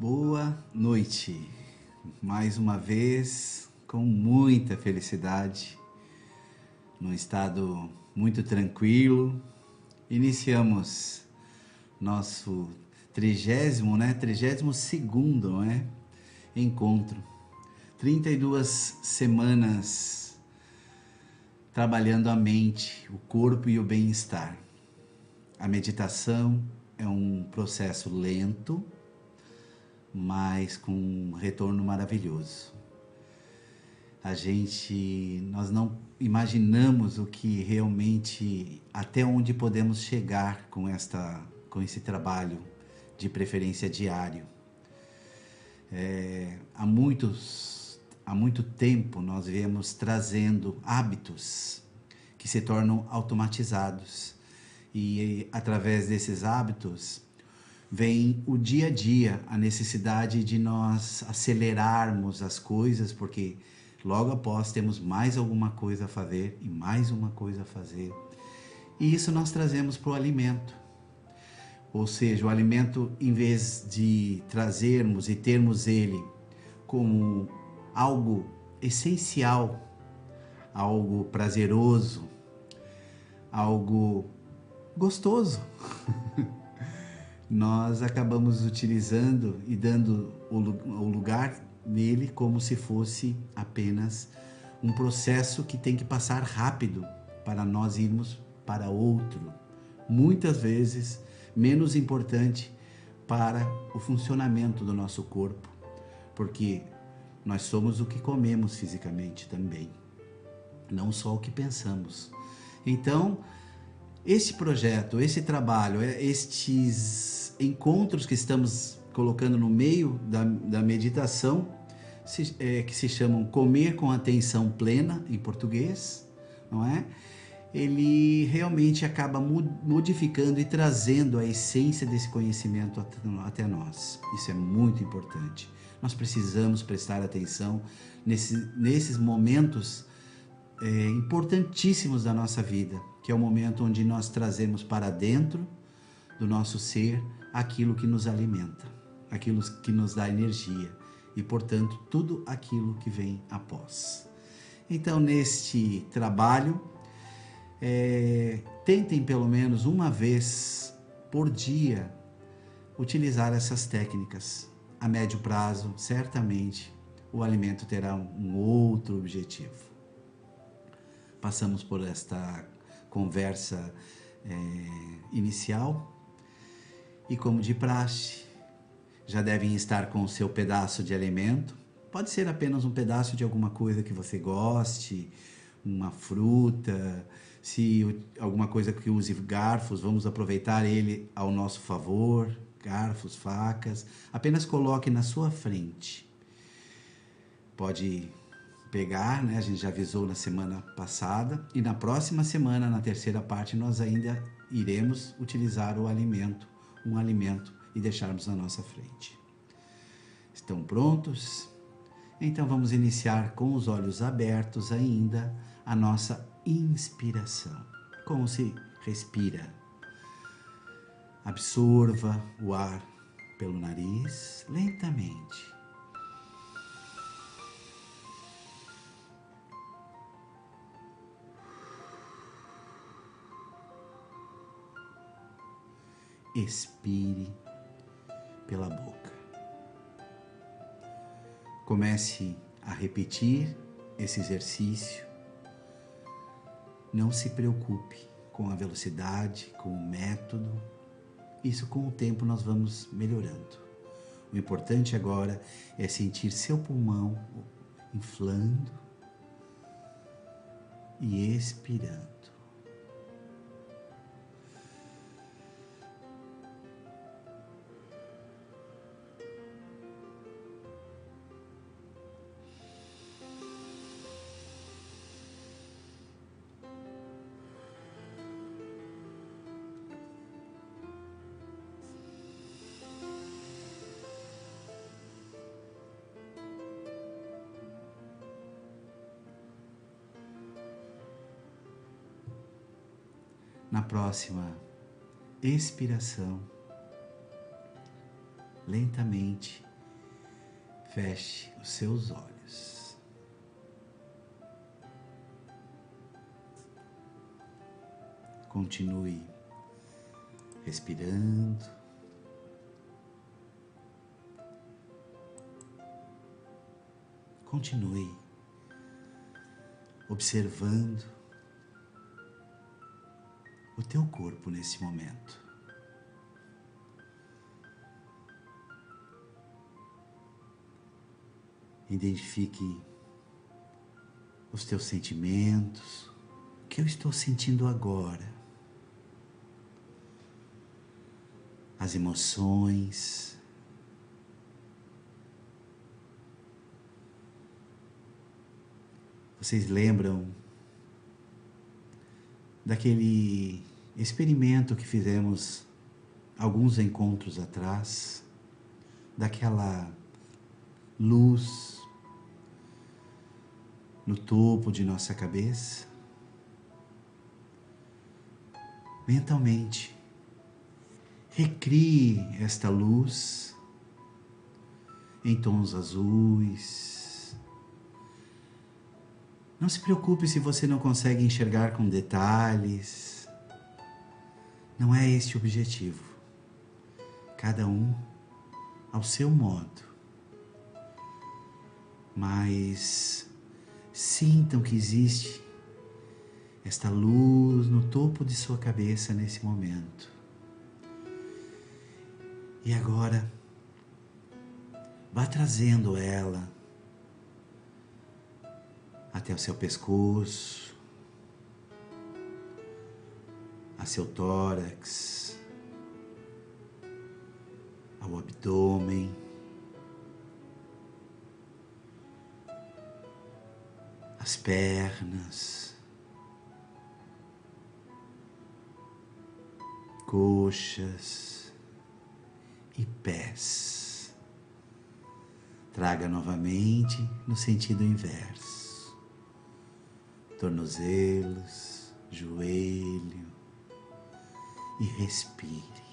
Boa noite. Mais uma vez, com muita felicidade, num estado muito tranquilo, iniciamos nosso trigésimo, né? Trigésimo segundo, não é? Encontro. 32 semanas trabalhando a mente, o corpo e o bem-estar. A meditação é um processo lento, mas com um retorno maravilhoso. A gente, nós não imaginamos o que realmente, até onde podemos chegar com esta, com esse trabalho, de preferência diário. É, há muitos, há muito tempo nós viemos trazendo hábitos que se tornam automatizados e através desses hábitos vem o dia a dia, a necessidade de nós acelerarmos as coisas, porque logo após temos mais alguma coisa a fazer e mais uma coisa a fazer. E isso nós trazemos para o alimento. Ou seja, o alimento, em vez de trazermos e termos ele como algo essencial, algo prazeroso, algo gostoso. nós acabamos utilizando e dando o, lugar nele como se fosse apenas um processo que tem que passar rápido para nós irmos para outro, muitas vezes menos importante para o funcionamento do nosso corpo, porque nós somos o que comemos fisicamente também, não só o que pensamos. Então, esse projeto, esse trabalho, é, estes encontros que estamos colocando no meio da, da meditação, se, é, que se chamam Comer com Atenção Plena, em português, não é? Ele realmente acaba modificando e trazendo a essência desse conhecimento até nós. Isso é muito importante. Nós precisamos prestar atenção nesse, nesses momentos é, importantíssimos da nossa vida, que é o momento onde nós trazemos para dentro do nosso ser aquilo que nos alimenta, aquilo que nos dá energia e, portanto, tudo aquilo que vem após. Então, neste trabalho, é, tentem pelo menos uma vez por dia utilizar essas técnicas. A médio prazo, certamente, o alimento terá um outro objetivo passamos por esta conversa é, inicial e, como de praxe, já devem estar com o seu pedaço de alimento. Pode ser apenas um pedaço de alguma coisa que você goste, uma fruta, se alguma coisa que use garfos, vamos aproveitar ele ao nosso favor, garfos, facas. Apenas coloque na sua frente. Pode pegar, né? A gente já avisou na semana passada e na próxima semana, na terceira parte, nós ainda iremos utilizar o alimento, um alimento e deixarmos na nossa frente. Estão prontos? Então vamos iniciar com os olhos abertos ainda a nossa inspiração. Como se respira? Absorva o ar pelo nariz lentamente expire pela boca. Comece a repetir esse exercício. Não se preocupe com a velocidade, com o método. Isso com o tempo nós vamos melhorando. O importante agora é sentir seu pulmão inflando e expirando. Na próxima expiração, lentamente feche os seus olhos. Continue respirando. Continue observando o teu corpo nesse momento. Identifique os teus sentimentos, o que eu estou sentindo agora, as emoções. Vocês lembram daquele experimento que fizemos alguns encontros atrás, daquela luz no topo de nossa cabeça? Mentalmente, recrie esta luz em tons azuis, não se preocupe se você não consegue enxergar com detalhes. Não é este o objetivo. Cada um ao seu modo. Mas sintam que existe esta luz no topo de sua cabeça nesse momento. E agora, vá trazendo ela até o seu pescoço, a seu tórax, ao abdômen. As pernas, coxas e pés. Traga novamente no sentido inverso tornozelos, joelho e respire.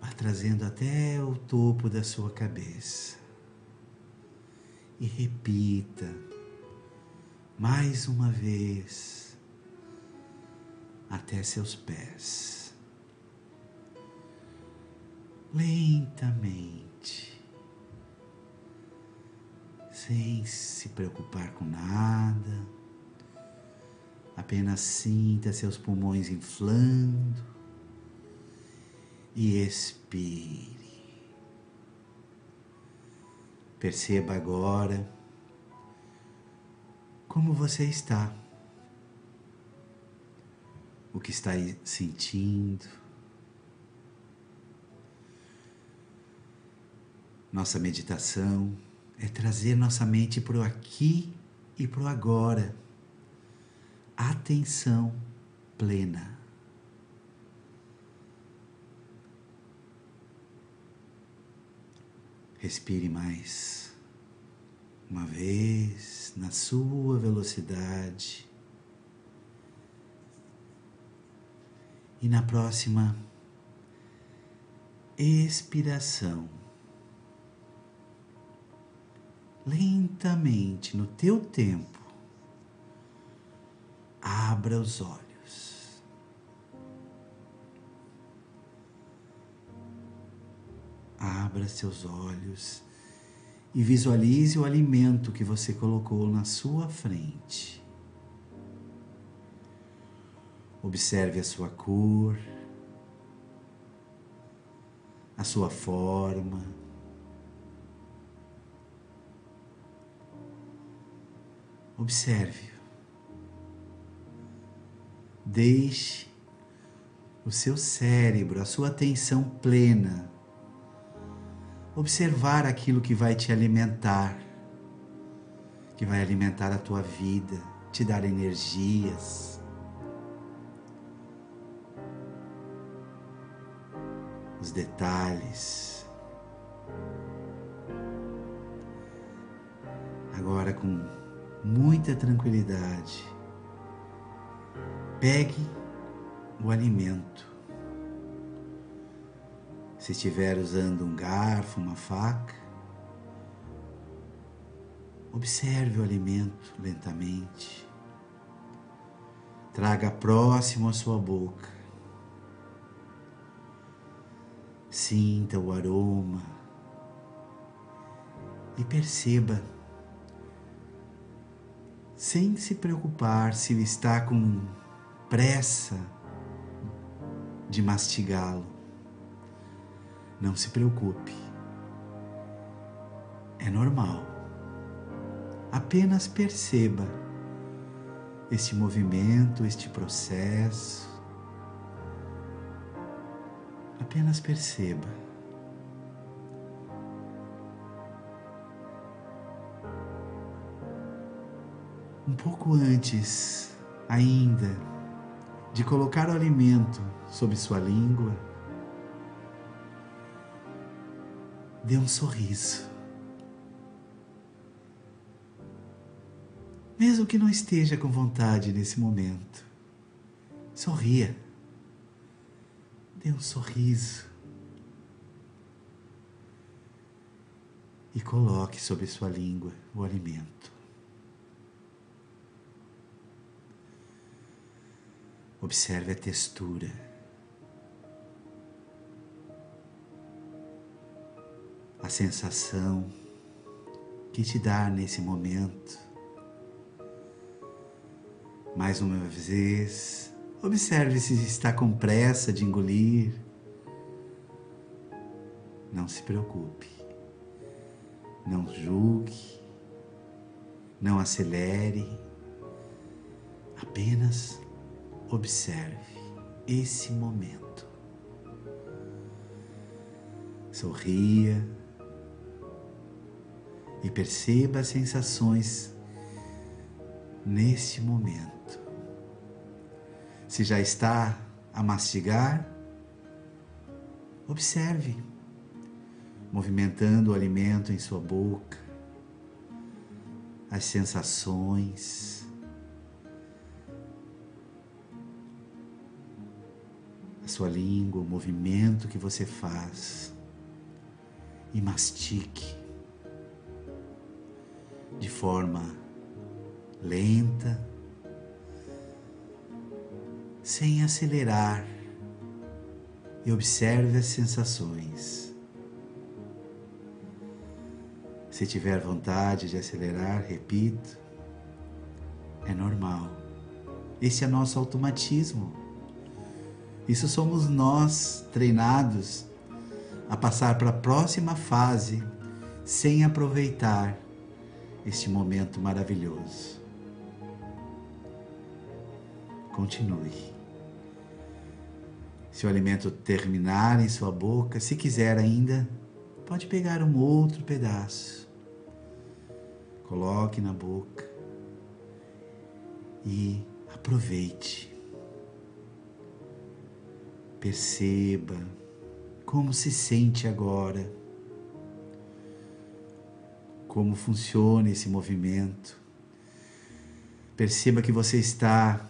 Vá trazendo até o topo da sua cabeça e repita mais uma vez até seus pés. Lentamente sem se preocupar com nada. Apenas sinta seus pulmões inflando e expire. Perceba agora como você está, o que está sentindo. Nossa meditação é trazer nossa mente para o aqui e para o agora. Atenção plena. Respire mais uma vez na sua velocidade. E na próxima expiração lentamente, no teu tempo, abra os olhos. Abra seus olhos e visualize o alimento que você colocou na sua frente. Observe a sua cor, a sua forma Observe. Deixe o seu cérebro, a sua atenção plena, observar aquilo que vai te alimentar, que vai alimentar a tua vida, te dar energias. Os detalhes. Agora com muita tranquilidade. Pegue o alimento. Se estiver usando um garfo, uma faca, observe o alimento lentamente. Traga próximo à sua boca. Sinta o aroma e perceba, sem se preocupar se ele está com pressa de mastigá-lo. Não se preocupe. É normal. Apenas perceba este movimento, este processo. Apenas perceba. Um pouco antes, ainda, de colocar o alimento sob sua língua, dê um sorriso. Mesmo que não esteja com vontade nesse momento, sorria. Dê um sorriso. E coloque sobre sua língua o alimento. Observe a textura. A sensação que te dá nesse momento. Mais uma vez, observe se está com pressa de engolir. Não se preocupe. Não julgue. Não acelere. Apenas observe esse momento. Sorria e perceba as sensações neste momento. Se já está a mastigar, observe, movimentando o alimento em sua boca, as sensações. Sua língua, o movimento que você faz e mastique de forma lenta, sem acelerar, e observe as sensações. Se tiver vontade de acelerar, repito, é normal. Esse é nosso automatismo. Isso somos nós treinados a passar para a próxima fase sem aproveitar este momento maravilhoso. Continue. Se o alimento terminar em sua boca, se quiser ainda, pode pegar um outro pedaço. Coloque na boca e aproveite. Perceba como se sente agora como funciona esse movimento. Perceba que você está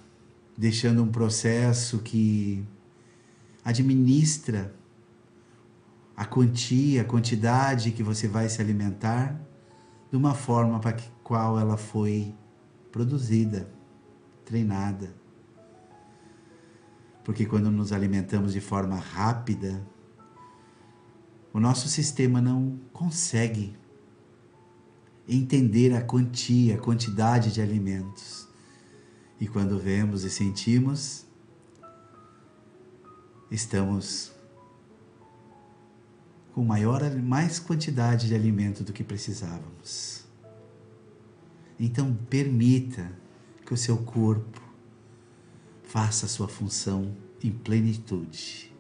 deixando um processo que administra a quantia, a quantidade que você vai se alimentar de uma forma para que qual ela foi produzida, treinada. Porque quando nos alimentamos de forma rápida, o nosso sistema não consegue entender a quantia, a quantidade de alimentos. E quando vemos e sentimos, estamos com maior, mais quantidade de alimento do que precisávamos. Então, permita que o seu corpo faça sua função em plenitude.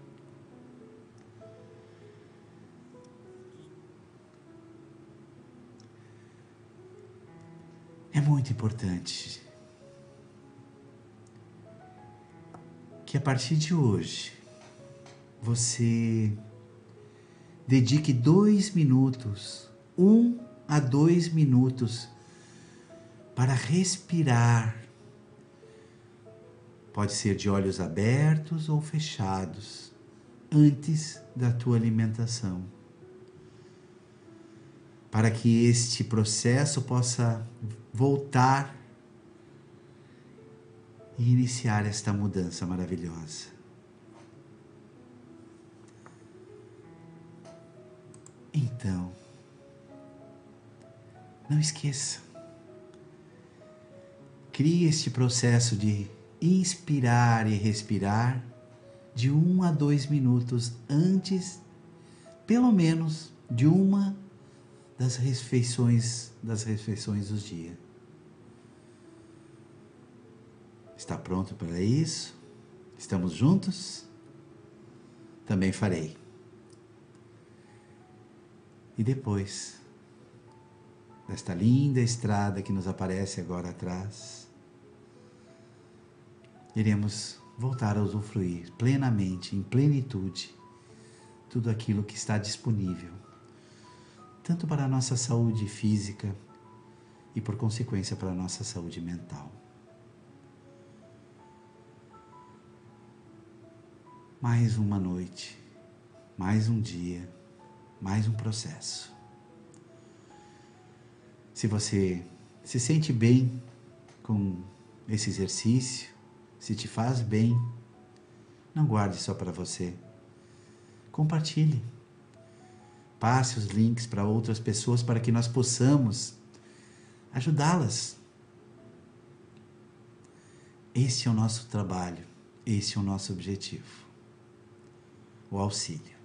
É muito importante que a partir de hoje você dedique dois minutos, um a dois minutos, para respirar. Pode ser de olhos abertos ou fechados, antes da tua alimentação. Para que este processo possa voltar e iniciar esta mudança maravilhosa. Então, não esqueça. Crie este processo de inspirar e respirar de um a dois minutos antes, pelo menos, de uma das refeições das refeições do dia. Está pronto para isso? Estamos juntos? Também farei. E depois desta linda estrada que nos aparece agora atrás, iremos voltar a usufruir plenamente, em plenitude, tudo aquilo que está disponível, tanto para a nossa saúde física e, por consequência, para a nossa saúde mental. Mais uma noite, mais um dia, mais um processo. Se você se sente bem com esse exercício, se te faz bem, não guarde só para você. Compartilhe. Passe os links para outras pessoas para que nós possamos ajudá-las. Esse é o nosso trabalho, esse é o nosso objetivo o auxílio.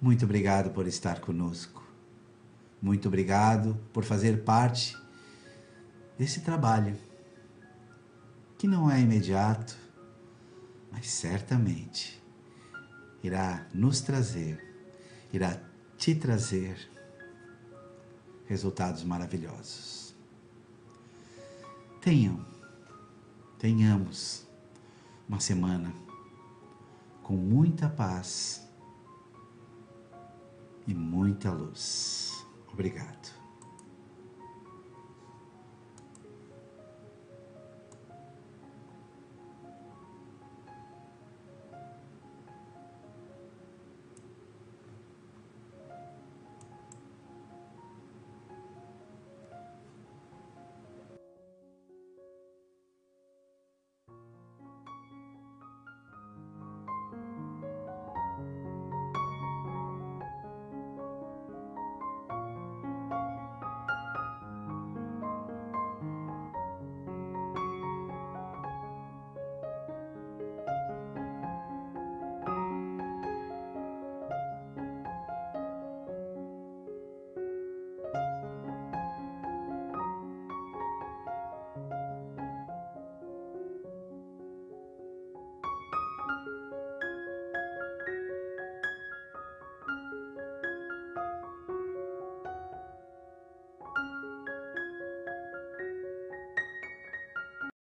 Muito obrigado por estar conosco. Muito obrigado por fazer parte desse trabalho, que não é imediato, mas certamente irá nos trazer, irá te trazer resultados maravilhosos. Tenham, tenhamos uma semana com muita paz e muita luz. Obrigado.